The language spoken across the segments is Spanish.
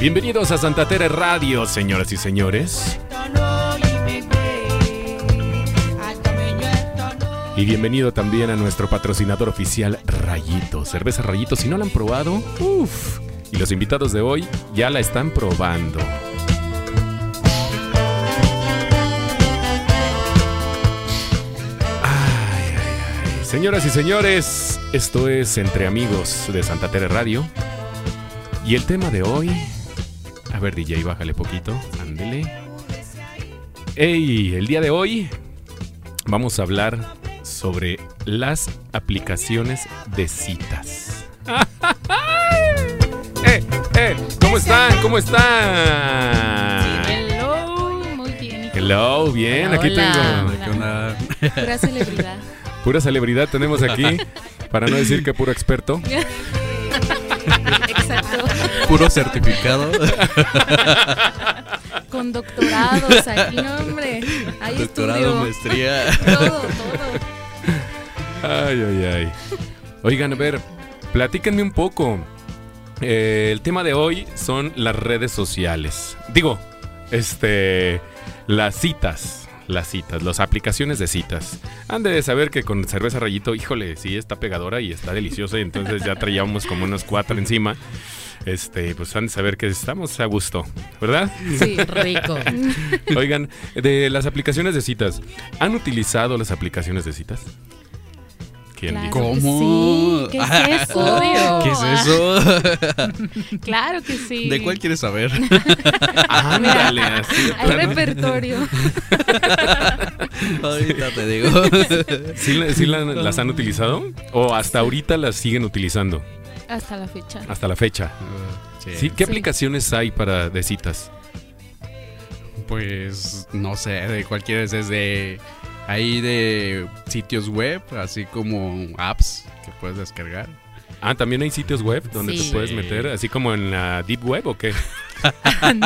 Bienvenidos a Santa Tere Radio, señoras y señores. Y bienvenido también a nuestro patrocinador oficial Rayito, cerveza Rayito. Si no la han probado, uff. Y los invitados de hoy ya la están probando. Señoras y señores, esto es Entre Amigos de Santa Tere Radio. Y el tema de hoy. A ver, DJ, bájale poquito. Ándele. Ey, el día de hoy vamos a hablar sobre las aplicaciones de citas. ¡Eh, eh! ¿Cómo están? ¿Cómo están? Hello, muy bien. Hello, bien, aquí Hola. tengo. ¿Qué onda? Pura celebridad. Pura celebridad tenemos aquí, para no decir que puro experto. Exacto. Puro certificado. Con doctorados aquí, no, hombre. Hay Doctorado, estudio. maestría. Todo, todo. Ay, ay, ay. Oigan, a ver, platíquenme un poco. Eh, el tema de hoy son las redes sociales. Digo, este, las citas. Las citas, las aplicaciones de citas. Han de saber que con cerveza rayito, híjole, sí está pegadora y está deliciosa. Y entonces ya traíamos como unos cuatro encima. Este, pues han de saber que estamos a gusto, ¿verdad? Sí, rico. Oigan, de las aplicaciones de citas, ¿han utilizado las aplicaciones de citas? ¿Quién Claro dijo? ¿Cómo? que sí. ¿Qué es eso? ¿Qué es eso? Claro que sí. ¿De cuál quieres saber? Ándale, así. Hay repertorio. Ahorita te digo. ¿Sí, la- sí la- las han utilizado? ¿O hasta ahorita las siguen utilizando? Hasta la fecha. Hasta la fecha. ¿Sí? ¿Qué Sí. aplicaciones hay para de citas? Pues no sé, de cuál quieres, desde ahí de sitios web, así como apps que puedes descargar. Ah, también hay sitios web donde Sí. te puedes meter, así como en la Deep Web o qué?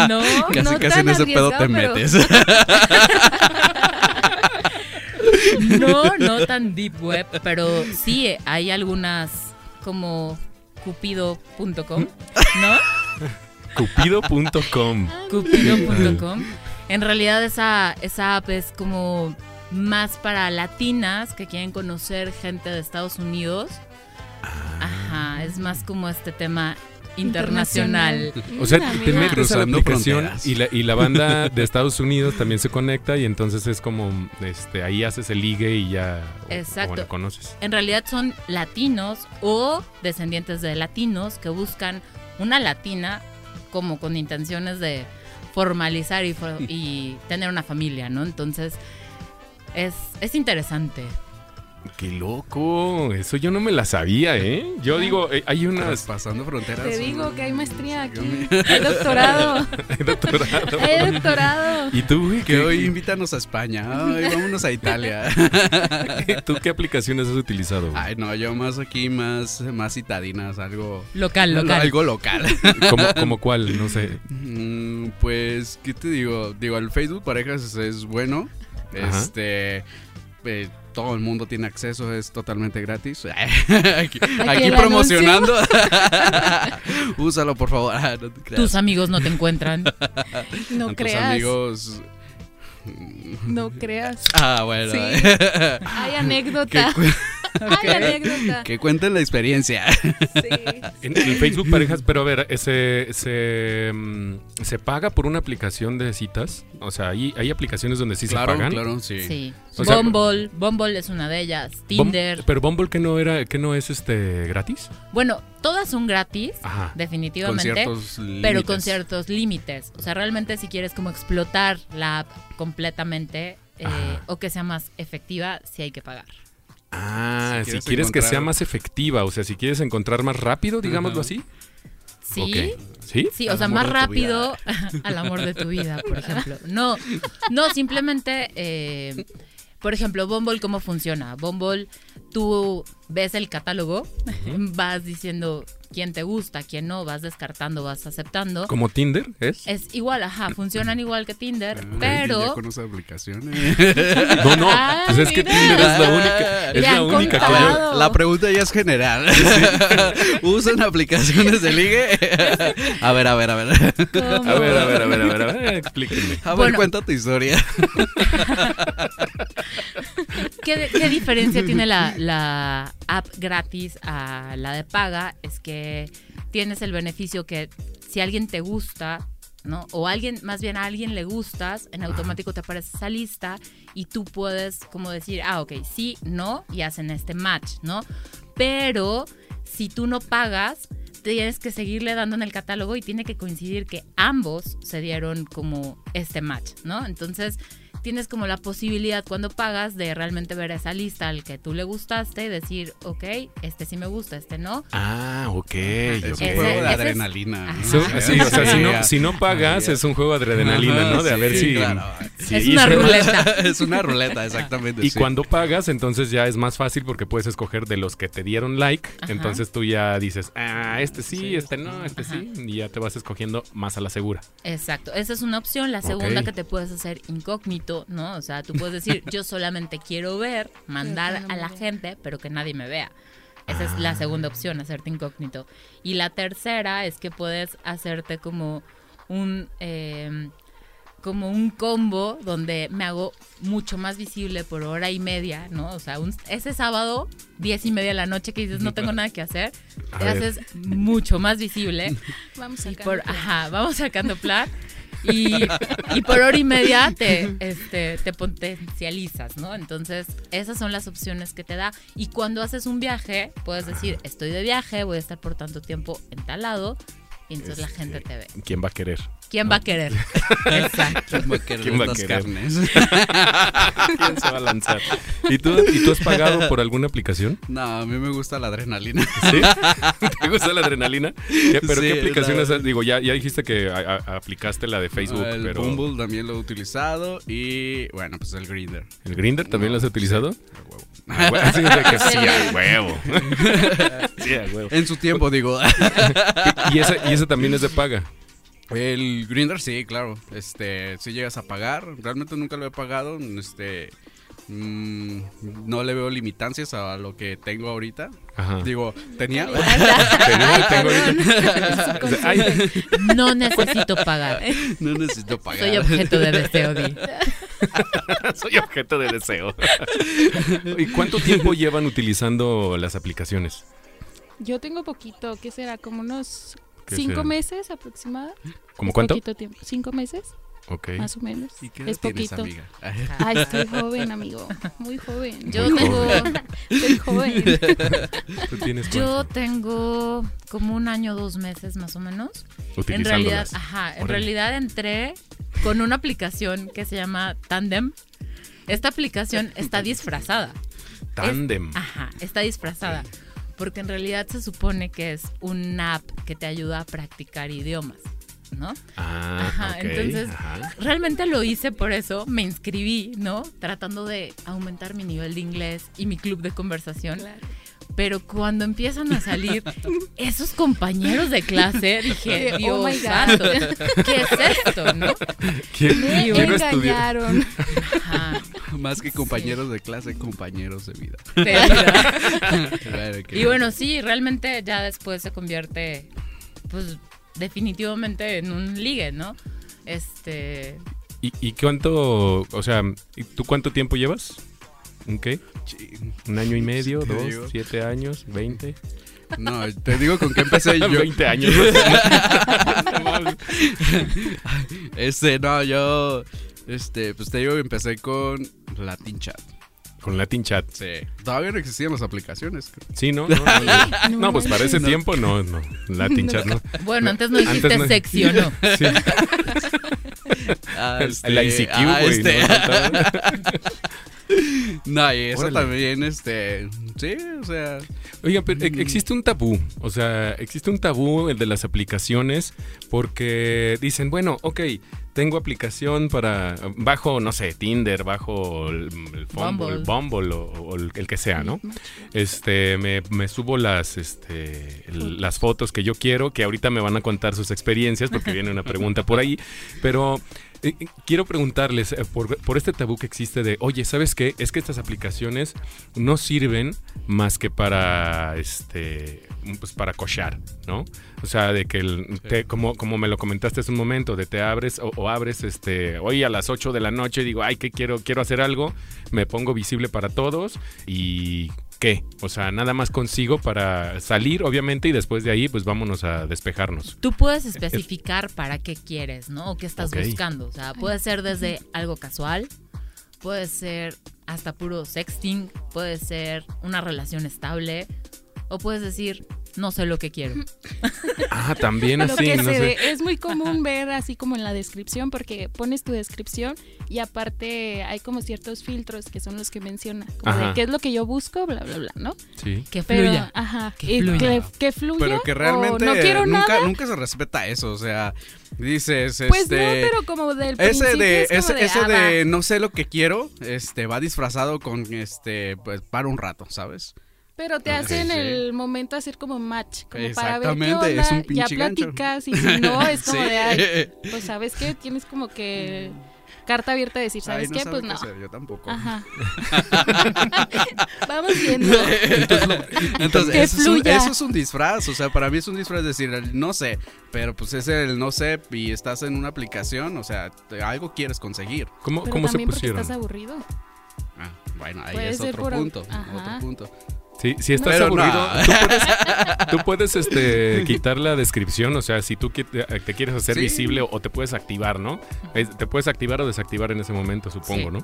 No, Casi no casi tan en ese pedo te pero- metes. No, no tan deep web, pero sí hay algunas como cupido.com, ¿no? Cupido.com. Cupido.com. En realidad esa, esa app es como más para latinas que quieren conocer gente de Estados Unidos. Ajá, es más como este tema internacional. O sea, Mm, te amiga. metes a la aplicación y la, y la banda de Estados Unidos también se conecta y entonces es como, este, ahí haces el ligue y ya, o- o Exacto. bueno, conoces. En realidad son latinos o descendientes de latinos que buscan una latina como con intenciones de formalizar y, for- y tener una familia, ¿no? Entonces es, es interesante. Qué loco, eso yo no me la sabía, ¿eh? Yo digo, eh, hay unas... Pasando fronteras. Te digo que hay maestría aquí. Hay doctorado. doctorado. Hay doctorado. ¿Y tú, güey? Que ¿Qué- hoy invítanos a España. Ay, vámonos a Italia. ¿Tú qué aplicaciones has utilizado? güey? Ay, no, yo más aquí, más, más citadinas, algo. Local, local. Algo local. ¿Cómo, cómo cuál? No sé. Mm, Pues, ¿qué te digo? Digo, el Facebook Parejas es bueno. Ajá. Este. eh, todo el mundo tiene acceso, es totalmente gratis. aquí promocionando. Úsalo, por favor. Ah, no. Tus amigos no te encuentran. No Tus creas. amigos. No creas. Ah, bueno. Sí. Hay anécdota. que, cuenten la experiencia. Sí. En el Facebook Parejas, pero a ver, ¿se, se, mm, ¿se paga por una aplicación de citas? O sea, ¿hay, hay aplicaciones donde sí claro, se pagan. claro, sí. Sí. O sea- Bumble, Bumble es una de ellas. Bum- Tinder. pero Bumble que no era, que no es este gratis. Bueno, todas son gratis, Ajá. Con definitivamente. ciertos pero con ciertos límites. O sea, realmente si quieres como explotar la app completamente eh, o que sea más efectiva, sí hay que pagar. Ah, Si si quieres que sea más efectiva, o sea, si quieres encontrar más rápido, digámoslo así. Sí. ¿Sí? Sí, o sea, más rápido al amor de tu vida, por ejemplo. No, no, simplemente, eh, por ejemplo, Bumble, ¿cómo funciona? Bumble, tú ves el catálogo, vas diciendo quién te gusta, quién no, vas descartando, vas aceptando. ¿Como Tinder es? Es igual, ajá, funcionan igual que Tinder, Ah, pero Ya conoce aplicaciones. No, no, Ah, pues es que mira. Tinder es la única, es la única que yo... la pregunta ya es general. ¿Usan aplicaciones de ligue? a ver, a ver, a ver. ¿Cómo? A ver, a ver, a ver, a ver, a ver, explíquenme. A ver, Bueno. cuenta tu historia. ¿Qué, qué diferencia tiene la, la app gratis a la de paga? Es que tienes el beneficio que si alguien te gusta, ¿no? O alguien, más bien a alguien le gustas, en automático te aparece esa lista y tú puedes como decir, ah, ok, sí, no, y hacen este match, ¿no? Pero si tú no pagas, tienes que seguirle dando en el catálogo y tiene que coincidir que ambos se dieron como este match, ¿no? Entonces tienes como la posibilidad cuando pagas de realmente ver esa lista al que tú le gustaste y decir, ok, este sí me gusta, este no. Ah, ok. Es un juego de adrenalina. sí, o sea, si no, si no pagas es un juego de adrenalina, ¿no? De a ver sí, si... claro. Es una ruleta. es una ruleta, exactamente. Y sí. cuando pagas, entonces ya es más fácil porque puedes escoger de los que te dieron like. Ajá. Entonces tú ya dices, ah, este sí, Sí, este no, este Ajá. sí. Y ya te vas escogiendo más a la segura. Exacto, esa es una opción. La segunda que te puedes hacer incógnito, ¿no? O sea, tú puedes decir, yo solamente quiero ver, mandar a la gente, pero que nadie me vea. Esa es la Ah. segunda opción, hacerte incógnito. Y la tercera es que puedes hacerte como un... eh, como un combo donde me hago mucho más visible por hora y media, ¿no? O sea, un- ese sábado, diez y media de la noche que dices no tengo nada que hacer, A te ver. haces mucho más visible Vamos acá. por, ajá, vamos sacando plan. Y, por hora y media te, este, te potencializas, ¿no? Entonces, esas son las opciones que te da. Y cuando haces un viaje, puedes decir, estoy de viaje, voy a estar por tanto tiempo en tal lado. Y entonces la Este, gente te ve. ¿Quién va a querer? ¿Quién va a querer? Exacto. ¿Quién va a querer ¿Quién va querer? carnes? ¿Quién se va a lanzar? ¿Y tú, ¿Y tú has pagado por alguna aplicación? No, a mí me gusta la adrenalina. ¿Sí? ¿Te gusta la adrenalina? ¿Qué- ¿Pero Sí, qué aplicaciones? la- Digo, ya, ya dijiste que a- a- aplicaste la de Facebook, el pero... Bumble también lo he utilizado y bueno, pues el Grinder. ¿El Grinder también lo has utilizado? huevo. Ah, bueno, sí, de que sí, a huevo. sí, a huevo. En su tiempo, digo. Y ese, y ese también es de paga. El Grinder sí, claro. Este, si llegas a pagar, realmente nunca lo he pagado. Este, mm, no le veo limitancias a lo que tengo ahorita. Ajá. Digo, tenía. Tengo- tengo ahorita- O sea, ay, No necesito pagar. No necesito pagar. Soy objeto de deseo, Di. soy objeto de deseo. ¿Y cuánto tiempo llevan utilizando las aplicaciones? Yo tengo poquito, ¿qué será? Como unos ¿Qué cinco será? meses aproximadamente. ¿Cómo cuánto? Poquito tiempo. Cinco meses, Ok. más o menos. ¿Y qué Es tienes, poquito. amiga? Ay, estoy joven, amigo. Muy joven. Yo Muy tengo, Estoy joven. ¿Tú tienes yo tengo como un año, dos meses más o menos. En realidad, ajá, en realidad entré con una aplicación que se llama Tandem. Esta aplicación está disfrazada. Tándem. Ajá, está disfrazada. Porque en realidad se supone que es una app que te ayuda a practicar idiomas, ¿no? Ah, Ajá, entonces- ajá. Realmente lo hice por eso, me inscribí, ¿no? Tratando de aumentar mi nivel de inglés y mi club de conversación. Claro. Pero cuando empiezan a salir esos compañeros de clase, dije, Oh Dios my God. santo, ¿qué es esto, no? ¿Quién- Me engañaron. Ajá, Más que compañeros de clase, compañeros de vida. de vida. Claro que- Y bueno, sí, realmente ya después se convierte, pues, definitivamente en un ligue, ¿no? Este, ¿Y, y cuánto, o sea, ¿y ¿tú cuánto tiempo llevas? ¿Un qué? ¿Un año y medio? ¿Dos? digo. ¿Siete años? ¿Veinte? No, te digo con qué empecé yo. 20 años. Este, no, yo. Este, pues te digo que empecé con Latin Chat. Con Latin Chat. Sí. Todavía no existían las aplicaciones. Sí, ¿no? No, no, no, pues para ese No. tiempo no, no. Latin Chat no. bueno, antes no dijiste Antes no-. Sí. Ah, El ICQ, ah, güey. este, ¿no? No, y eso Órale. también, este. Sí, o sea. Oiga, pero e- existe un tabú, o sea, existe un tabú el de las aplicaciones porque dicen, bueno, ok, tengo aplicación para, bajo, no sé, Tinder, bajo el, el Bumble, Bumble. Bumble o, o el, el que sea, ¿no? Este, me, me subo las, este, el- las fotos que yo quiero, que ahorita me van a contar sus experiencias, porque viene una pregunta por ahí, pero eh, eh, quiero preguntarles eh, por, por este tabú que existe de, oye, ¿sabes qué? Es que estas aplicaciones no sirven más que para, este, pues para cochar, ¿no? O sea, de que, el- te- como, como me lo comentaste hace un momento, de te abres o, o abres, este, hoy a las 8 de la noche digo, ay, que quiero, quiero hacer algo, me pongo visible para todos y... ¿Qué? O sea, nada más consigo para salir, obviamente, y después de ahí, pues vámonos a despejarnos. Tú puedes especificar para qué quieres, ¿no? O qué estás Ok. buscando. O sea, puede ser desde algo casual, puede ser hasta puro sexting, puede ser una relación estable, o puedes decir, no sé lo que quiero. Ah, también Lo así, que no se sé. ve- es muy común ver así como en la descripción, porque pones tu descripción y aparte hay como ciertos filtros que son los que menciona, como Ajá. de qué es lo que yo busco, bla, bla, bla, ¿no? Sí. Que Pero, fluya. ajá, Que fluya. Que, que fluya. Pero que o realmente no quiero nunca, nada. nunca se respeta eso. O sea, dices, Pues este. no, pero como del Ese principio de, es como ese, de, ese ah, de no sé lo que quiero, este, va disfrazado con este, pues para un rato, ¿sabes? Pero te Ok, hace en sí. el momento hacer como match, como para ver qué onda, es un ya gancho. platicas y si no, es como Sí. de, ay, pues sabes qué, tienes como que carta abierta de decir, Ay, ¿sabes no qué? sabe Pues qué no. hacer, yo tampoco. Ajá. Vamos viendo. Entonces, Que eso es, un, fluya. eso es un disfraz, o sea, para mí es un disfraz decir, el no sé, pero pues es el no sé y estás en una aplicación, o sea, te- algo quieres conseguir. ¿Cómo, Pero cómo se porque pusieron? estás aburrido. Ah, bueno, ahí Puede es otro punto, otro punto. Sí, si estás Pero aburrido, no. tú puedes, tú puedes, este, quitar la descripción, o sea, si tú qui- te, te quieres hacer Sí. visible o te puedes activar, ¿no? Te puedes activar o desactivar en ese momento, supongo, Sí. ¿no?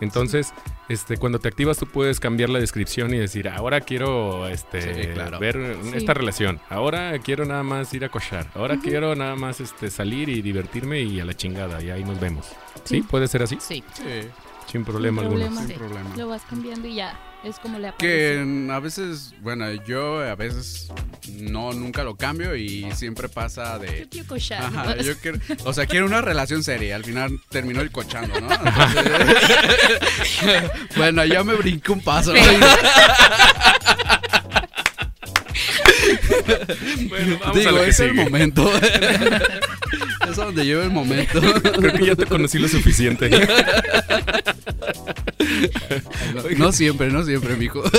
Entonces, este, cuando te activas tú puedes cambiar la descripción y decir, ahora quiero este, Sí, claro. ver Sí. esta relación, ahora quiero nada más ir a cochar, ahora quiero nada más este, salir y divertirme y a la chingada, y ahí nos vemos. ¿Sí? Sí. ¿Puede ser así? Sí. Sin problema Sin alguno. problema. sin Sí. problema. Lo vas cambiando y ya. Es como le Que aparece. mm, a veces, bueno, yo a veces no, nunca lo cambio y siempre pasa de... Yo quiero cochar. Ajá, ¿no? yo quiero, o sea, quiero una relación seria. Al final terminó el cochando, ¿no? Entonces- bueno, ya me brinco un paso. ¿no? Bueno, vamos a Digo, lo que es el momento. es a donde llevo el momento. Creo que ya te conocí lo suficiente. No siempre, no siempre, mijo.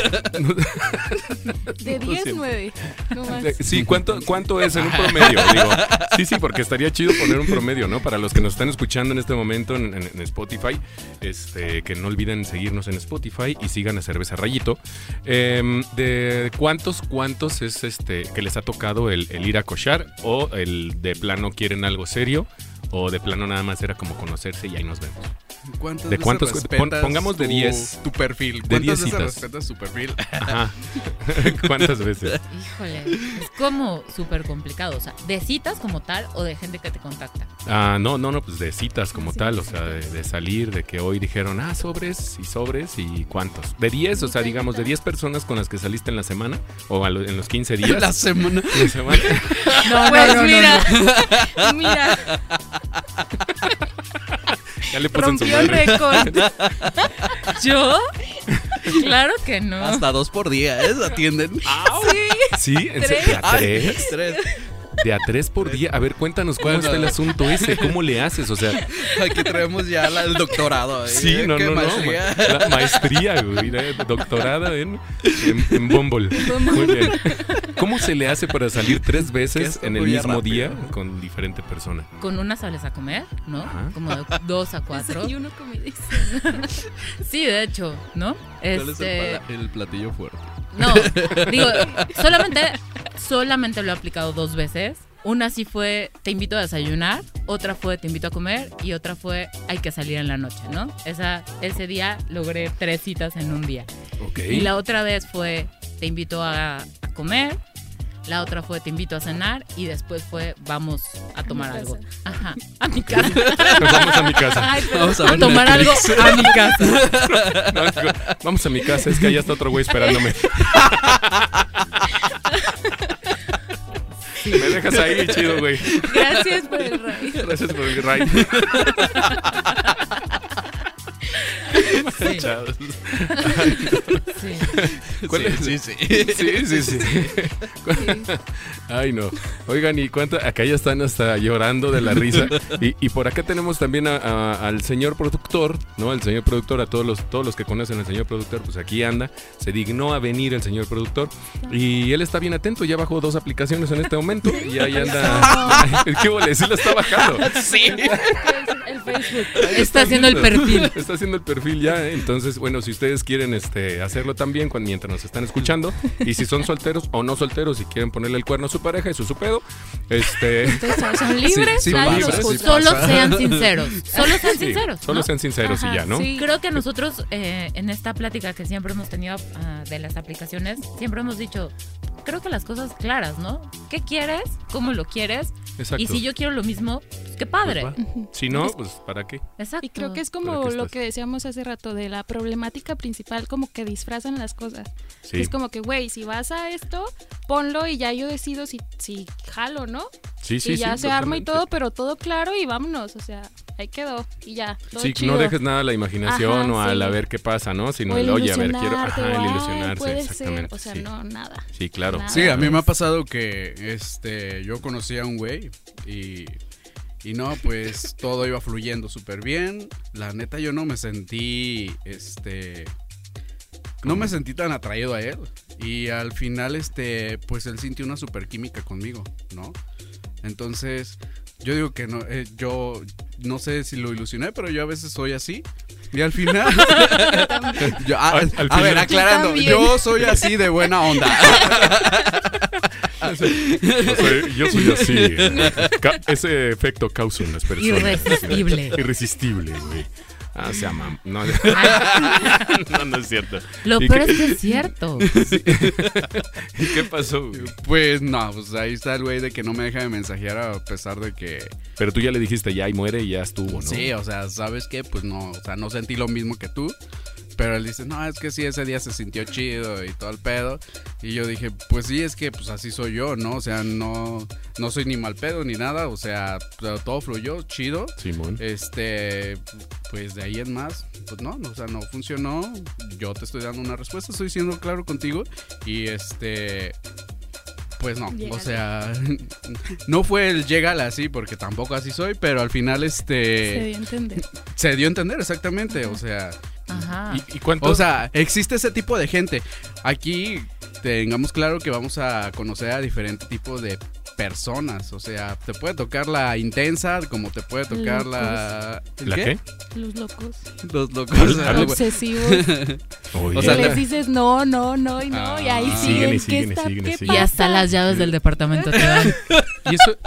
De 10, 9. No más. Sí, ¿cuánto, ¿cuánto es en un promedio? Digo, sí, sí, porque estaría chido poner un promedio, ¿no? Para los que nos están escuchando en este momento en, en- en Spotify, este, que no olviden seguirnos en Spotify y sigan a Cerveza Rayito. Em, ¿De cuántos, cuántos es este que les ha tocado el, el ir a cochar? ¿O el de plano quieren algo serio? ¿O de plano nada más era como conocerse y ahí nos vemos? ¿Cuántas ¿De cuántos? Pon- pongamos de tu- 10. Tu perfil. De ¿Cuántas 10 veces citas. respetas tu perfil? Ajá. ¿Cuántas veces? Híjole, es como súper complicado. O sea, de citas como tal o de gente que te contacta. Ah, no, no, no, pues de citas como Sí, tal, o sea, de, de salir, de que hoy dijeron, ah, sobres y sobres y cuántos. De 10, o sea, digamos, de 10 personas con las que saliste en la semana o a lo- en los 15 días. La semana. La semana. No, Pues mira, mira, Ya le puse en su rompió el madre. récord. ¿Yo? Claro que no. Hasta dos por día, ¿eh? Atienden. Sí, en serio. ¿De a Ay, tres? De a tres por día. A ver, cuéntanos cómo está el asunto ese, cómo le haces, o sea. Aquí traemos ya la- el doctorado. ¿eh? Sí, no, no, no. maestría. ma- La maestría, güey, ¿eh? doctorada en, en, en Bumble. Muy bien. ¿Cómo se le hace para salir tres veces en el mismo rápido. día con diferente persona? Con una sales a comer, ¿no? Ajá. Como de dos a cuatro. Desayuno, comida Sí, de hecho, ¿no? ¿Cuál es Este, el, el platillo fuerte? No, digo, solamente, solamente lo he aplicado dos veces. Una sí fue te invito a desayunar, otra fue te invito a comer y otra fue hay que salir en la noche, ¿no? Esa, ese día logré tres citas en un día. Y la otra vez fue te invito a, a comer, la otra fue te invito a cenar y después fue vamos a tomar algo. casa. Ajá, a mi casa. Vamos a mi casa. Ay, pero Vamos a a, ver tomar algo a mi casa. No, digo, vamos a mi casa, es que allá está otro güey esperándome. Me dejas ahí, chido, güey. Gracias por el raid. Gracias por el ride. Sí, sí. ¿Cuál es? Sí, sí. Sí, sí, sí. Ay, no. Oigan, y cuánto. Acá ya están hasta llorando de la risa. Y, y por acá tenemos también a- a- al señor productor, ¿no? El señor productor, a todos los, todos los que conocen al señor productor, pues aquí anda. Se dignó a venir el señor productor. Y él está bien atento. Ya bajó dos aplicaciones en este momento. Y ahí anda. ¿Qué vole? Sí lo está bajando. Sí. El Facebook. Está haciendo el perfil. Está haciendo el perfil ya, ¿eh? entonces bueno, si ustedes quieren este hacerlo también cuando mientras nos están escuchando y si son solteros o no solteros y quieren ponerle el cuerno a su pareja, eso es su pedo. Este Entonces, son libres, sí nadie pasa, los sí juzga. Solo sean sinceros. Solo sean sí, sinceros. solo ¿no? sean sinceros y Ajá, ya, ¿no? sí. Creo que nosotros eh, en esta plática que siempre hemos tenido ah, de las aplicaciones, siempre hemos dicho, creo que las cosas claras, ¿no? ¿Qué quieres? ¿Cómo lo quieres? Exacto. Y si yo quiero lo mismo, pues, qué padre. Pues. Si no, pues ¿para qué? Exacto. Y creo que es ¿Para como lo que decíamos hace rato de la problemática principal, como que disfrazan las cosas. Sí. Es como que, güey, si vas a esto, ponlo y ya yo decido si, si jalo, ¿no? Sí, sí, y ya sí, se arma y todo, pero todo claro y vámonos. O sea, ahí quedó y ya. Todo Sí, chido. no dejes nada a la imaginación Ajá, o al sí. a ver qué pasa, ¿no? Sino o el el, oye, a ver, quiero. Ajá, el "Ay, ilusionarse, puede ser". exactamente. O sea, sí. no, nada. Sí, claro. Nada. Sí, a mí me ha pasado que este yo conocí a un güey y, y no, pues todo iba fluyendo súper bien. La neta yo no me sentí este no me sentí tan atraído a él y al final este pues él sintió una super química conmigo, ¿no? Entonces, yo digo que no eh, yo no sé si lo ilusioné, pero yo a veces soy así. Y al final, yo- a, Al- al a ver, aclarando, Yo yo soy así de buena onda. O sea, yo soy así. Ca- ese efecto causa en las personas. Irresistible. Irresistible, güey. Ah, se ama. No, no, no es cierto. lo ¿Y peor es que es cierto. ¿Y qué pasó? güey? Pues no, pues ahí está el güey de que no me deja de mensajear a pesar de que... Pero tú ya le dijiste ya y muere y ya estuvo, ¿no? Sí, o sea, ¿sabes qué? Pues no, o sea, no sentí lo mismo que tú. Pero él dice, no, es que sí, ese día se sintió chido y todo el pedo. Y yo dije, pues sí, es que pues así soy yo, ¿no? O sea, no, no soy ni mal pedo ni nada. O sea, todo fluyó, chido. Simón. Este, pues de ahí en más, pues no, o sea, no funcionó. Yo te estoy dando una respuesta, estoy siendo claro contigo. Y este, pues no, o sea, no fue el llegale así, porque tampoco así soy, pero al final Se este, dio a entender. se dio a entender exactamente, o sea, Ajá. ¿Y, y cuánto? o sea, existe ese tipo de gente. Aquí tengamos claro que vamos a conocer a diferentes tipos de personas. O sea, te puede tocar la intensa, como te puede tocar la. ¿el ¿La qué? Los locos. Los locos. Ah, güey. Obsesivos. Oye, o sea, les dices no, no, no y no. y ahí Ah. siguen. Siguen y ¿Qué siguen siguen siguen. Y hasta las llaves del departamento te dan. y eso.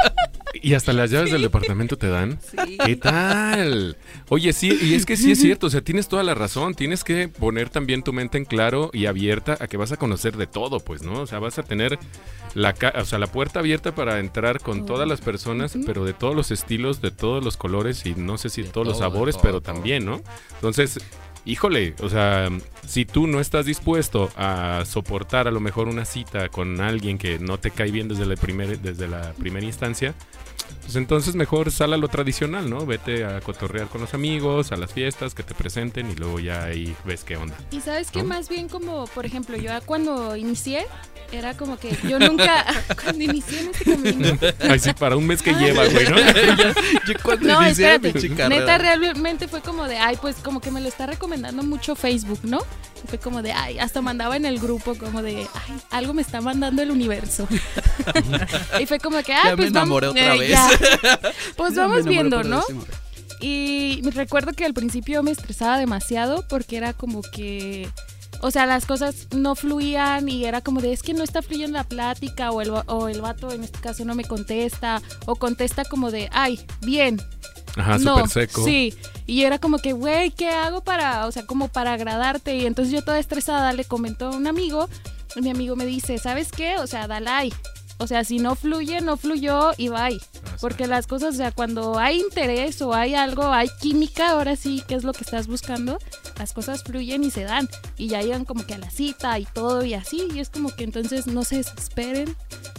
Y hasta las llaves del departamento te dan. Sí. ¿Qué tal? Oye, sí, y es que sí es cierto, o sea, tienes toda la razón, tienes que poner también tu mente en claro y abierta a que vas a conocer de todo, pues, ¿no? O sea, vas a tener la, o sea, la puerta abierta para entrar con todas las personas, pero de todos los estilos, de todos los colores y no sé si De todos los todo, sabores, todo, pero todo. también, ¿no? Entonces, híjole, o sea, si tú no estás dispuesto a soportar a lo mejor una cita con alguien que no te cae bien desde la, desde la primera instancia, pues entonces mejor sal a lo tradicional, ¿no? Vete a cotorrear con los amigos, a las fiestas, que te presenten y luego ya ahí ves qué onda. Y sabes que ¿No? más bien como, por ejemplo, yo cuando inicié, era como que yo nunca, cuando inicié en este camino, Ay, sí, para un mes que lleva, güey, ¿no? Yo cuando no, inicié mi espérate, chica neta realmente fue como de, ay, pues como que me lo está recomendando mucho Facebook, ¿no? Y fue como de, ay, hasta mandaba en el grupo como de, ay, algo me está mandando el universo. y fue como que, ay, Ya me pues enamoré vamos, otra eh, vez. ya. Pues vamos viendo, ¿no? Y me recuerdo que al principio me estresaba demasiado porque era como que, o sea, las cosas no fluían y era como de, es que no está fluyendo la plática o el, o el vato en este caso no me contesta o contesta como de, ay, bien. Ajá, no, súper seco. Sí, y era como que, güey, ¿qué hago para, o sea, como para agradarte? Y entonces yo toda estresada le comentó a un amigo y mi amigo me dice, ¿sabes qué? O sea, dale ahí. O sea, si no fluye, no fluyó y bye. Porque las cosas, o sea, cuando hay interés o hay algo, hay química, ahora sí, que es lo que estás buscando, las cosas fluyen y se dan. Y ya llegan como que a la cita y todo y así. Y es como que entonces no se desesperen.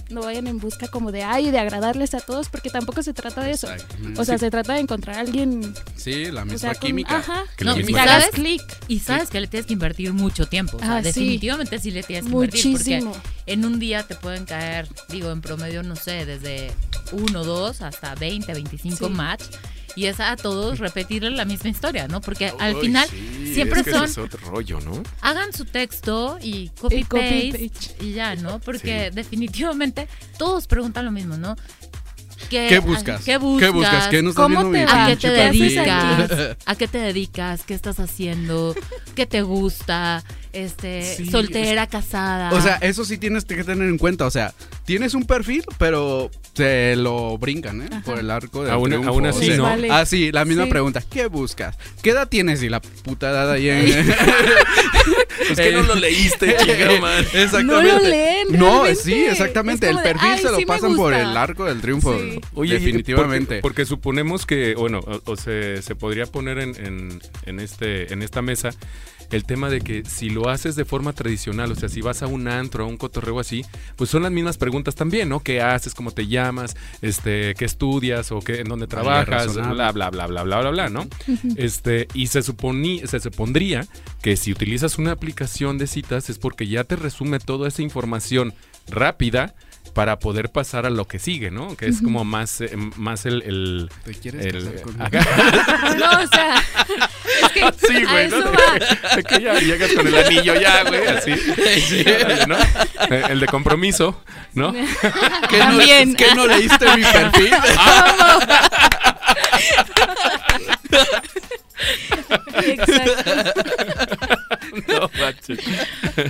no vayan en busca como de ay, de agradarles a todos, porque tampoco se trata de eso. O sea, Sí, se trata de encontrar a alguien, sí, la o misma sea, con- química. ajá, Que No, la misma- hagas ¿sabes? clic. Y sabes que le tienes que invertir mucho tiempo. O sea, Ah, definitivamente sí. le tienes que invertir. Muchísimo. Porque en un día te pueden caer, digo, en promedio, no sé, desde 1, 2 hasta 20, 25 Sí. match. Y es a todos repetirle la misma historia, ¿no? Porque al Uy, final sí, siempre es que son ese es otro rollo, ¿no? hagan su texto y copy Y copy paste paste. y ya, ¿no? Porque Sí. definitivamente todos preguntan lo mismo, ¿no? ¿Qué buscas? ¿Qué buscas? ¿Qué no estás ¿Cómo te? ¿A qué te dedicas? ¿A qué te dedicas? ¿Qué estás haciendo? ¿Qué te gusta? Este, Sí, soltera, casada. O sea, eso sí tienes que tener en cuenta. O sea, tienes un perfil, pero se lo brincan, ¿eh? Ajá. Por el arco de Aún- triunfo. aún así, O sea, ¿no? Vale. Ah, sí, la misma Sí. pregunta. ¿Qué buscas? ¿Qué edad tienes? Y la puta edad ahí en... Es que no lo leíste, chingada madre. Exactamente. No lo leen, No, realmente. sí, exactamente. El de, perfil "Ay, se lo sí pasan por gusta". el arco del triunfo. Sí. Oye, definitivamente. Porque, porque suponemos que, bueno, o, o se, se podría poner en, en- en este, en esta mesa el tema de que si lo haces de forma tradicional, o sea, si vas a un antro, a un cotorreo así, pues son las mismas preguntas también, ¿no? ¿Qué haces? ¿Cómo te llamas? Este, ¿Qué estudias? ¿O qué, en dónde trabajas? Bla, bla, bla, bla, bla, bla, bla, ¿no? Este, y se, suponí, se supondría que si utilizas una aplicación de citas es porque ya te resume toda esa información rápida para poder pasar a lo que sigue, ¿no? Que es como más, eh, más el... el, ¿Te quieres el- casar conmigo? No, o sea, que Sí, güey, ¿no? De que ya llegas con el anillo ya, güey, así. Órale, ¿no? El de compromiso, ¿no? ¿Qué no, También. ¿qué no leíste mi perfil? Exacto. No, manches.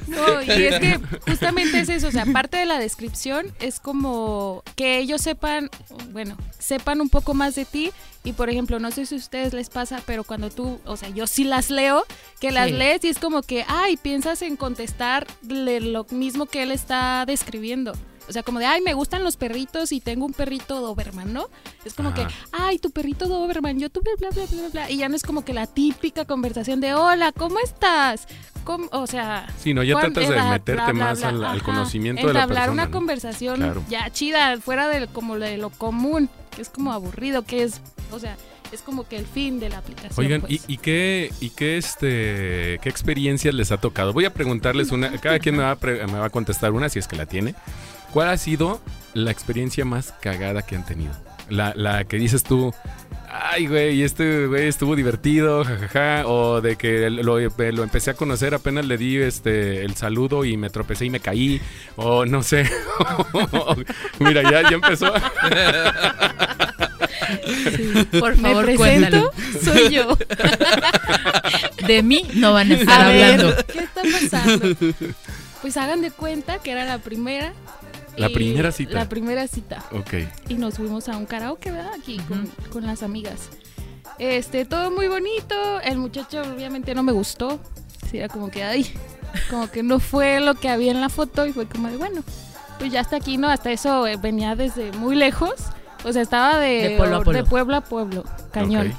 No, y es que justamente es eso, o sea, parte de la descripción es como que ellos sepan, bueno, sepan un poco más de ti y por ejemplo, no sé si a ustedes les pasa, pero cuando tú, o sea, yo sí las leo, que las Sí. lees y es como que, ay, piensas en contestarle lo mismo que él está describiendo. O sea, como de, ay, me gustan los perritos y tengo un perrito Doberman, ¿no? Es como Ajá. que, ay, tu perrito Doberman, yo tú, bla, bla, bla, bla, bla. Y ya no es como que la típica conversación de, hola, ¿cómo estás? ¿Cómo? O sea, Sí, no, ya ¿cuál tratas de meterte Bla, bla, más al, conocimiento de la Entablar persona. una ¿no? conversación Claro. ya chida, fuera de como de lo común, que es como aburrido, que es, o sea, es como que el fin de la aplicación. Oigan, pues. ¿y, y qué, y qué, este, qué experiencias les ha tocado? Voy a preguntarles una, cada quien me va, a pre- me va a contestar una, si es que la tiene. ¿Cuál ha sido la experiencia más cagada que han tenido? La, la que dices tú, ay, güey, este güey estuvo divertido, jajaja, o de que lo, lo empecé a conocer, apenas le di este el saludo y me tropecé y me caí, o no sé. Mira, ya, ya empezó. por me favor, presento, cuéntalo. soy yo. De mí no van a estar A hablando. ver, ¿qué está pasando? Pues hagan de cuenta que era la primera. La y- primera cita. La primera cita. Ok. y nos fuimos a un karaoke, ¿verdad? Aquí con, con las amigas. Este, todo muy bonito. El muchacho obviamente no me gustó. Sí, era como que, ay, como que no fue lo que había en la foto y fue como de, bueno, pues ya está aquí, ¿no? Hasta eso eh, venía desde muy lejos. O sea, estaba de, De pueblo a pueblo. de pueblo a pueblo, cañón.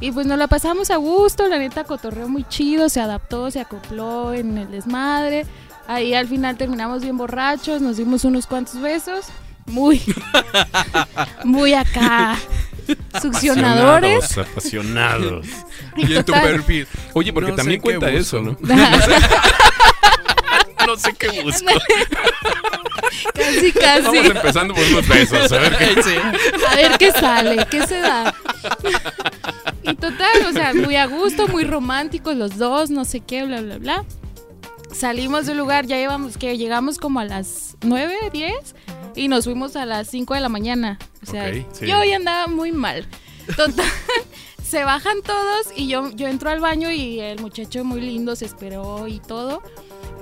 Y pues nos la pasamos a gusto, la neta cotorreó muy chido, se adaptó, se acopló en el desmadre. Ahí al final terminamos bien borrachos, nos dimos unos cuantos besos. Muy, muy acá, succionadores. Apasionados. apasionados. Y en tu perfil. Oye, porque No también cuenta eso, ¿no? no sé qué busco. casi, casi. Vamos empezando por unos besos. A ver qué. A ver qué sale, qué se da. Y total, o sea, muy a gusto, muy románticos los dos, no sé qué, bla, bla, bla. Salimos del lugar, ya llevamos que llegamos como a las 9, 10 y nos fuimos a las 5 de la mañana. O sea, Ok, sí. yo ya andaba muy mal. Total, se bajan todos y yo, yo entro al baño y el muchacho muy lindo se esperó y todo.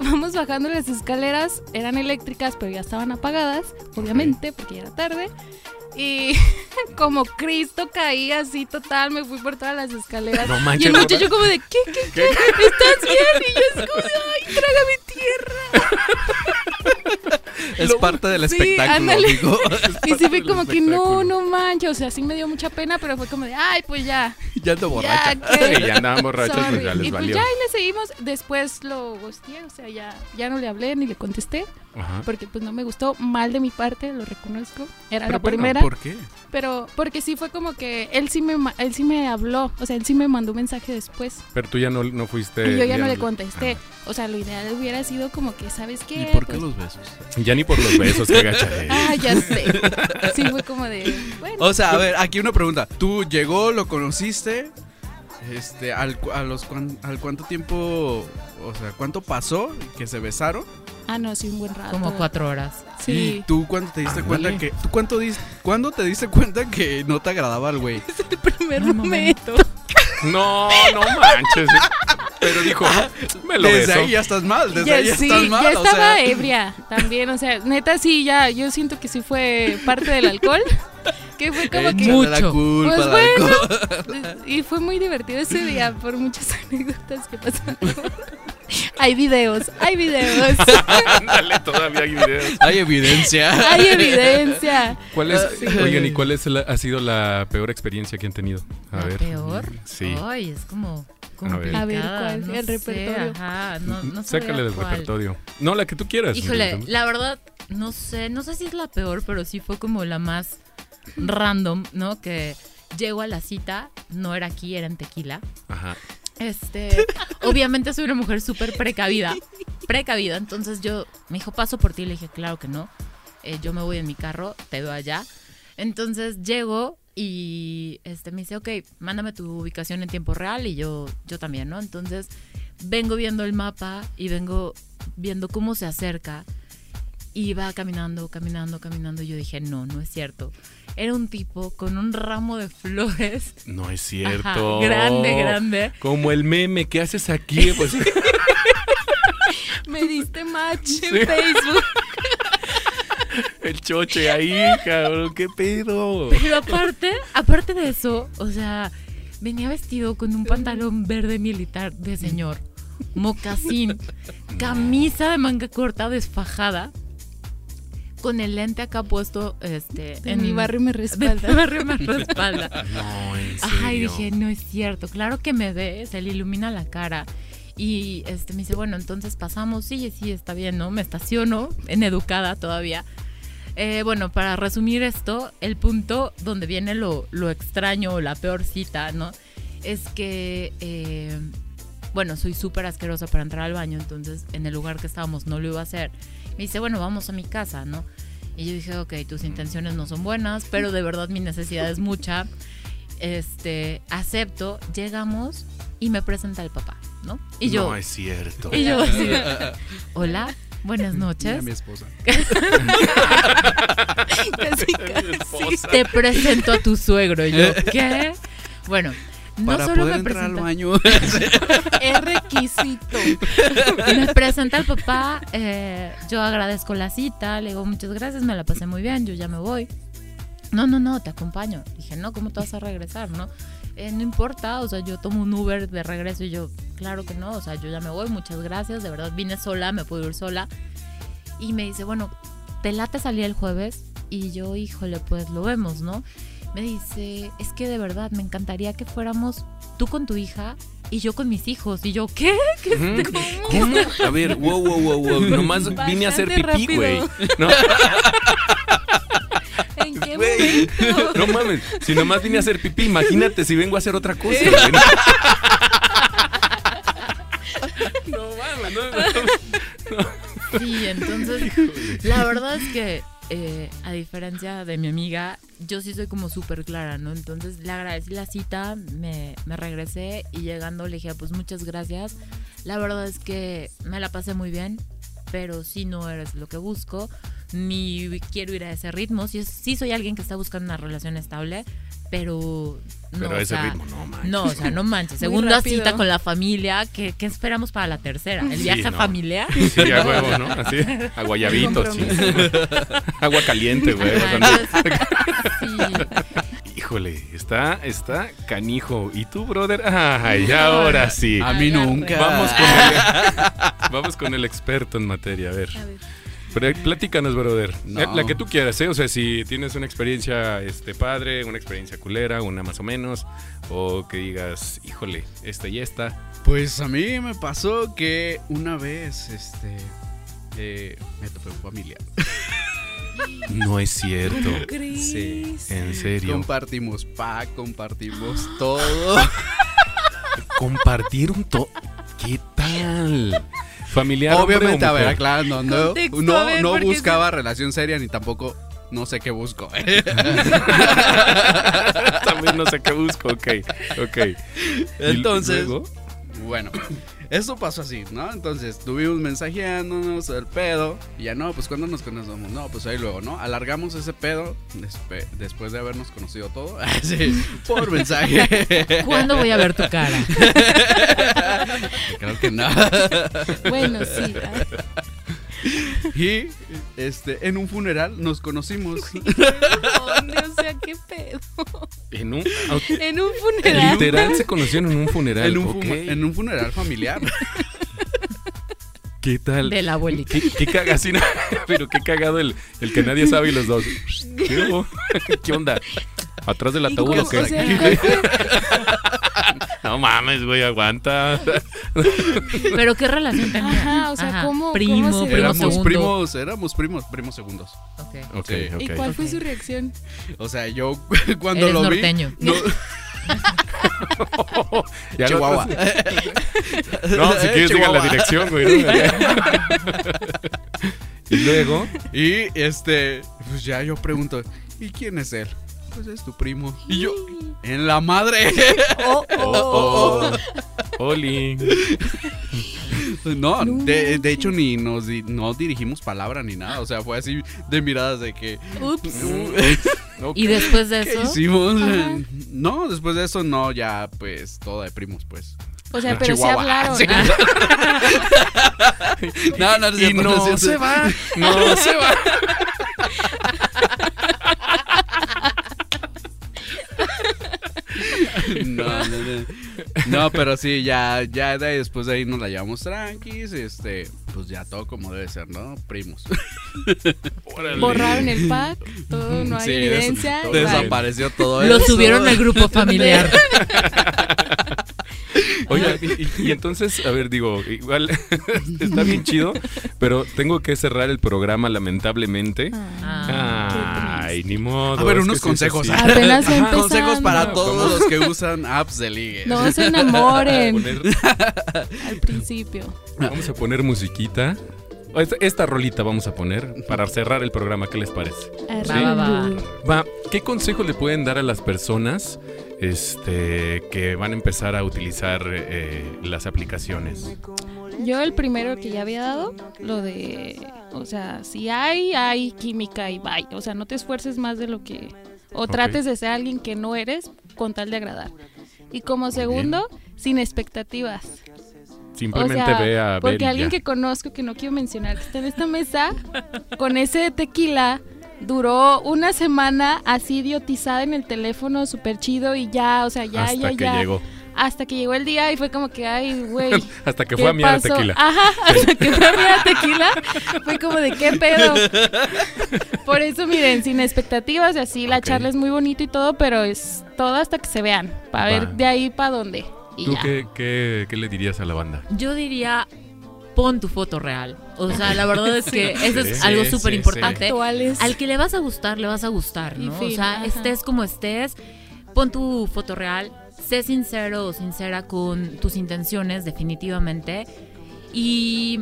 Vamos bajando las escaleras, eran eléctricas, pero ya estaban apagadas, obviamente, porque ya era tarde. Y como Cristo caí así total, me fui por todas las escaleras. No y manches, el muchacho como de, ¿qué, qué, qué? ¿Estás bien? Y yo es como de, ay, trágame tierra. Es parte del Sí, espectáculo. Y sí fue como que no, no manches, o sea, sí me dio mucha pena, pero fue como de, ay, pues ya, ya ando borracha. ya, que- Sí, ya andaban borrachos, pues ya les y pues valió. ya, y le seguimos, después lo gosteé, o sea, ya, ya no le hablé ni le contesté, Ajá. porque pues no me gustó, mal de mi parte, lo reconozco, era Pero la bueno, primera, ¿Por qué? pero porque sí fue como que él sí me, él sí me habló, o sea, él sí me mandó un mensaje después, Pero tú ya no, no fuiste. y yo ya no le le- contesté, o sea, lo ideal hubiera sido como que, ¿sabes qué? ¿Y por qué Pues, los besos? Ya ni por los besos, qué gacha. Ah, ya sé, sí fue como de, bueno, O sea, a ver, aquí una pregunta. ¿Tú llegó, lo conociste? Este, al, cu- a los al cuánto tiempo, o sea, cuánto pasó que se besaron? ah, no, sí, un buen rato. Como cuatro horas. Sí. ¿Tú cuándo te diste cuenta que tú cuánto dis- cuándo te diste cuenta que no te agradaba el güey? primer Un momento. No, no manches. Pero dijo, me lo Desde beso. ahí ya estás mal, desde Ya, ahí ya sí, estás mal, ya o estaba sea. ebria también, o sea, neta sí, ya, yo siento que sí fue parte del alcohol, que fue como que... Échale Mucho. culpa Pues bueno. Y fue muy divertido ese día por muchas anécdotas que pasaron. hay videos, hay videos, Ándale, todavía hay videos. Hay evidencia. hay evidencia. ¿Cuál es, Sí. oigan, ¿y cuál es la- ha sido la peor experiencia que han tenido? A ¿La ver. peor? Sí. Ay, es como A ver. complicada. A ver, ¿cuál? no El sé, repertorio. ajá, no, no Sácale sabría del repertorio. No, la que tú quieras. Híjole, la verdad, no sé, no sé si es la peor, pero sí fue como la más random, ¿no? Que llego a la cita, no era aquí, era en Tequila. Ajá. Este, obviamente soy una mujer súper precavida, precavida, entonces yo, me dijo, paso por ti, le dije, claro que no, Eh, yo me voy en mi carro, te veo allá. Entonces llego y este, me dice, ok, mándame tu ubicación en tiempo real y yo, yo también, ¿no? Entonces vengo viendo el mapa y vengo viendo cómo se acerca y va caminando, caminando, caminando. Y yo dije, no, no es cierto. Era un tipo con un ramo de flores. No es Ajá, cierto. grande, grande. Como el meme, ¿qué haces aquí? Pues, Me diste match Sí. en Facebook. el choche ahí, cabrón, qué pedo. Pero aparte, aparte de eso, o sea, venía vestido con un pantalón verde militar de señor, mocasín, camisa de manga corta desfajada, con el lente acá puesto, este, En mi barrio me de respalda. mi barrio me respalda. No, en serio. Ajá, y dije, no es cierto, claro que me ve, se le ilumina la cara. Y este me dice, bueno, entonces pasamos, sí, sí, está bien, ¿no? Me estaciono, en educada todavía. Eh, bueno, para resumir esto, el punto donde viene lo, lo extraño o la peor cita, ¿no? Es que, eh, bueno, soy súper asquerosa para entrar al baño, entonces en el lugar que estábamos no lo iba a hacer. Me dice, bueno, vamos a mi casa, ¿no? Y yo dije, ok, tus intenciones no son buenas, pero de verdad mi necesidad es mucha. Este, acepto, llegamos y me presenta el papá, ¿no? Y yo, No es cierto. y yo hola, buenas noches. mi esposa. Casi, casi. Te presento a tu suegro. Y yo, ¿qué? Bueno, no Para solo poder me al presenta, baño. Es requisito. me presenta el papá, eh, yo agradezco la cita, le digo muchas gracias, me la pasé muy bien, yo ya me voy. No, no, no, te acompaño. Dije, no, ¿cómo te vas a regresar, no? "Eh, no importa, o sea, yo tomo un Uber de regreso y yo, claro que no, o sea, yo ya me voy, muchas gracias, de verdad vine sola, me puedo ir sola. Y me dice, bueno, ¿te late salir el jueves? Y yo, híjole, pues lo vemos, ¿no? Me dice, es que de verdad me encantaría que fuéramos tú con tu hija y yo con mis hijos. Y yo, ¿qué? Ujú. ¿Cómo? A ver, wow, wow, wow, wow. Nomás vine a hacer pipí, güey. No, ¿En qué Güey. no mames. Si nomás vine a hacer pipí, imagínate si vengo a hacer otra cosa. No mames, no. Sí, entonces, la verdad es que, eh, a diferencia de mi amiga, yo sí soy como súper clara, ¿no? Entonces le agradecí la cita, me, me regresé y llegando le dije, pues muchas gracias. La verdad es que me la pasé muy bien, pero sí no eres lo que busco, ni quiero ir a ese ritmo. Sí, sí soy alguien que está buscando una relación estable, pero no, Pero a ese sea, ritmo, no manches. No, o sea, no manches. Segunda cita con la familia, ¿qué, qué esperamos para la tercera? ¿El Sí, viaje no. familiar? Sí, a huevo, ¿no? Así, a guayabitos, chingada. Agua caliente, güey. Sí. Híjole, está, está canijo. ¿Y tú, brother? Ay, ahora sí. A mí nunca. Vamos con, el, vamos con el experto en materia, a ver. A ver. Pero platícanos, brother. No. Eh, La que tú quieras, ¿eh? O sea, si tienes una experiencia este, padre, una experiencia culera, una más o menos, o que digas, híjole, esta y esta. Pues a mí me pasó que una vez, este, eh, me topé un familiar. No es cierto. Sí. En serio. Compartimos pack, compartimos todo. Compartieron todo. ¿Qué tal? Familiar. Obviamente, a ver, aclarando, no, Contexto, no, ver, no buscaba relación seria ni tampoco no sé qué busco. También no sé qué busco. Ok, ok. ¿Y Entonces, luego? bueno, esto pasó así, ¿no? Entonces, estuvimos mensajeándonos el pedo. Y ya no, pues cuando nos conocemos, no, pues ahí luego, ¿no? Alargamos ese pedo despe- después de habernos conocido todo. sí, por mensaje. ¿Cuándo voy a ver tu cara? Creo que no. Bueno, sí. ¿verdad? Y este, en un funeral nos conocimos. ¿Dónde? O sea, qué pedo. En un, En un funeral. literal se conocieron en un funeral. En un, ok. fuma- en un funeral familiar. ¿Qué tal? De la abuelita. ¿Qué, qué caga- sí, no, pero qué cagado el, el que nadie sabe y los dos. ¿Qué? ¿Qué onda? ¿Atrás del ¿Y ataúd o qué? o sea. No mames, güey, aguanta. Pero qué relación tenían. Ajá, o sea, ¿cómo- primo, cómo se- primo éramos segundo. primos, éramos primos, primos segundos. Ok. Ok, Sí. ok. ¿Y cuál fue su reacción? O sea, yo cuando Eres lo vi. norteño. No, Ya Chihuahua. No, si quieres diga la dirección, güey. ¿no? y luego, Y este, pues ya yo pregunto, ¿y quién es él? Pues es tu primo. Y yo, en la madre. Oh, oh, oh, Oli. No, No de, de hecho ni nos no dirigimos palabra ni nada. O sea, fue así de miradas de que. Ups. Ok. Y después de ¿Qué eso, hicimos? Ajá. No, después de eso no, ya pues todo de primos, pues. O sea, pero Chihuahua. hablaron. Sí. No, no, Y no se va, no se va. No, no, no. No, pero sí, ya, ya de ahí, después de ahí nos la llevamos tranquis, este, pues ya todo como debe ser, ¿no? Primos. Órale. Borraron el pack, todo, no hay Sí, evidencia. des- desapareció todo lo eso. subieron al grupo familiar. Oye, y, entonces, a ver, digo, igual está bien chido, pero tengo que cerrar el programa lamentablemente. Ah. Ay, ni modo. A ver, unos que sí consejos. así. Apenas. Consejos para todos ¿cómo? los que usan apps de ligue. No se enamoren Poner- al principio. vamos a poner musiquita. Esta, esta rolita vamos a poner para cerrar el programa, ¿qué les parece? Va, va, va. Va, ¿qué consejo le pueden dar a las personas este, que van a empezar a utilizar eh, las aplicaciones? Yo el primero que ya había dado, lo de, o sea, si hay, hay química y bye. O sea, no te esfuerces más de lo que, o trates de ser alguien que no eres con tal de agradar. Y como segundo, sin expectativas. Simplemente o sea, ve a porque alguien ya. que conozco que no quiero mencionar que está en esta mesa con ese tequila duró una semana así idiotizada en el teléfono súper chido y ya, o sea, ya, hasta ya, que ya. llegó. Hasta que llegó el día y fue como que, ay, güey. Hasta que ¿qué fue a mirar tequila. Ajá, hasta que fue a mirar tequila. Fue como de qué pedo. Por eso, miren, sin expectativas y así, la charla es muy bonito y todo, pero es todo hasta que se vean. Para ver de ahí para dónde. Y ¿Tú ya. qué, qué- qué le dirías a la banda? Yo diría, pon tu foto real. O sea, la verdad es que eso es Sí, algo súper sí. importante. Al que le vas a gustar, le vas a gustar, ¿no? fin, o sea, ajá. estés como estés, pon tu foto real, sé sincero o sincera con tus intenciones, definitivamente. Y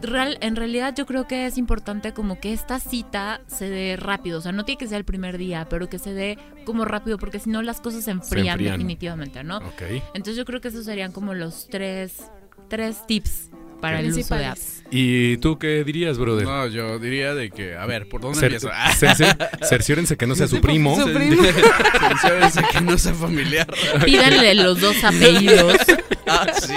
real, en realidad yo creo que es importante como que esta cita se dé rápido. O sea, no tiene que ser el primer día, pero que se dé como rápido, porque si no las cosas se enfrían, enfrían. definitivamente, ¿no? Ok. Entonces yo creo que esos serían como los tres, tres tips para el uso de apps. ¿Y tú qué dirías, brother? No, yo diría de que, a ver, ¿por dónde Cer- empiezo? cer- cerciórense que no sea su primo. Su primo. Sinceramente que no sea familiar. Pídanle los dos apellidos. Ah, sí.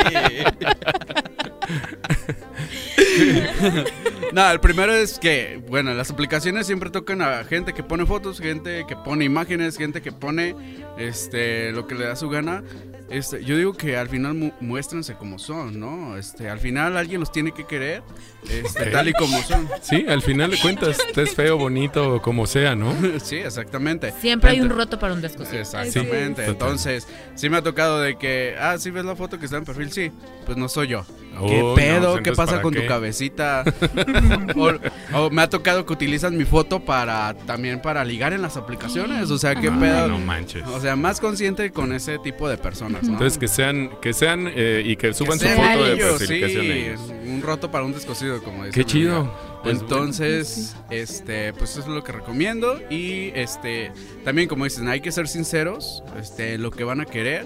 No, el primero es que, bueno, las aplicaciones siempre tocan a gente que pone fotos, gente que pone imágenes, gente que pone este lo que le da su gana. Este, yo digo que al final mu muéstrense como son, ¿no? Este, al final alguien los tiene que querer, este, tal y como son. Sí, al final de cuentas, estés feo, bonito, o como sea, ¿no? sí, exactamente. Siempre hay un roto para un descosido. Exactamente. Sí. Entonces, sí me ha tocado de que, ah, sí ves la foto que está en perfil, sí, pues no soy yo. Oh, ¿Qué no, pedo? ¿Qué pasa ¿para con qué? tu cabecita? o, o me ha tocado que utilizan mi foto para también para ligar en las aplicaciones. O sea, ¿qué Ay, pedo? no manches. O sea, más consciente con ese tipo de personas, ¿no? Entonces que sean, que sean eh, y que suban su foto de ellos, sean sí, un roto para un descosido, como dice Qué chido. Pues, Entonces, este, pues eso es lo que recomiendo y este, también como dicen, hay que ser sinceros, este, lo que van a querer.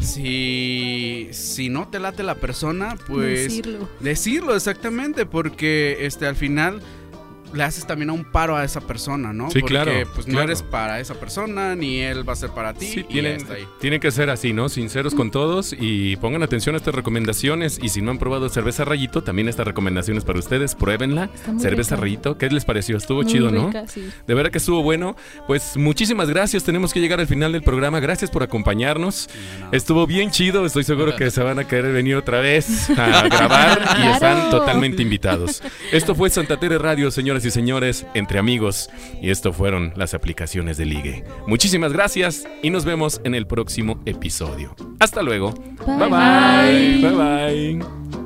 Si, si no te late la persona, pues Decirlo. decirlo exactamente, porque este, al final le haces también a un paro a esa persona, ¿no? Sí, porque, claro, Pues no eres para esa persona, ni él va a ser para ti. Sí, y tienen, ya está ahí. tienen que ser así, ¿no? Sinceros con todos y pongan atención a estas recomendaciones. Y si no han probado cerveza rayito, también estas recomendaciones para ustedes. Pruébenla. Cerveza rica. rayito. ¿Qué les pareció? Estuvo Muy chido, ¿no? sí. De verdad que estuvo bueno. Pues muchísimas gracias. Tenemos que llegar al final del programa. Gracias por acompañarnos. Estuvo bien chido. Estoy seguro que se van a querer venir otra vez a grabar y Claro. están totalmente invitados. Esto fue Santa Tere Radio, señoras y señores, entre amigos. Y esto fueron las aplicaciones de ligue. Muchísimas gracias y nos vemos en el próximo episodio. Hasta luego. Bye, bye. bye. bye, bye.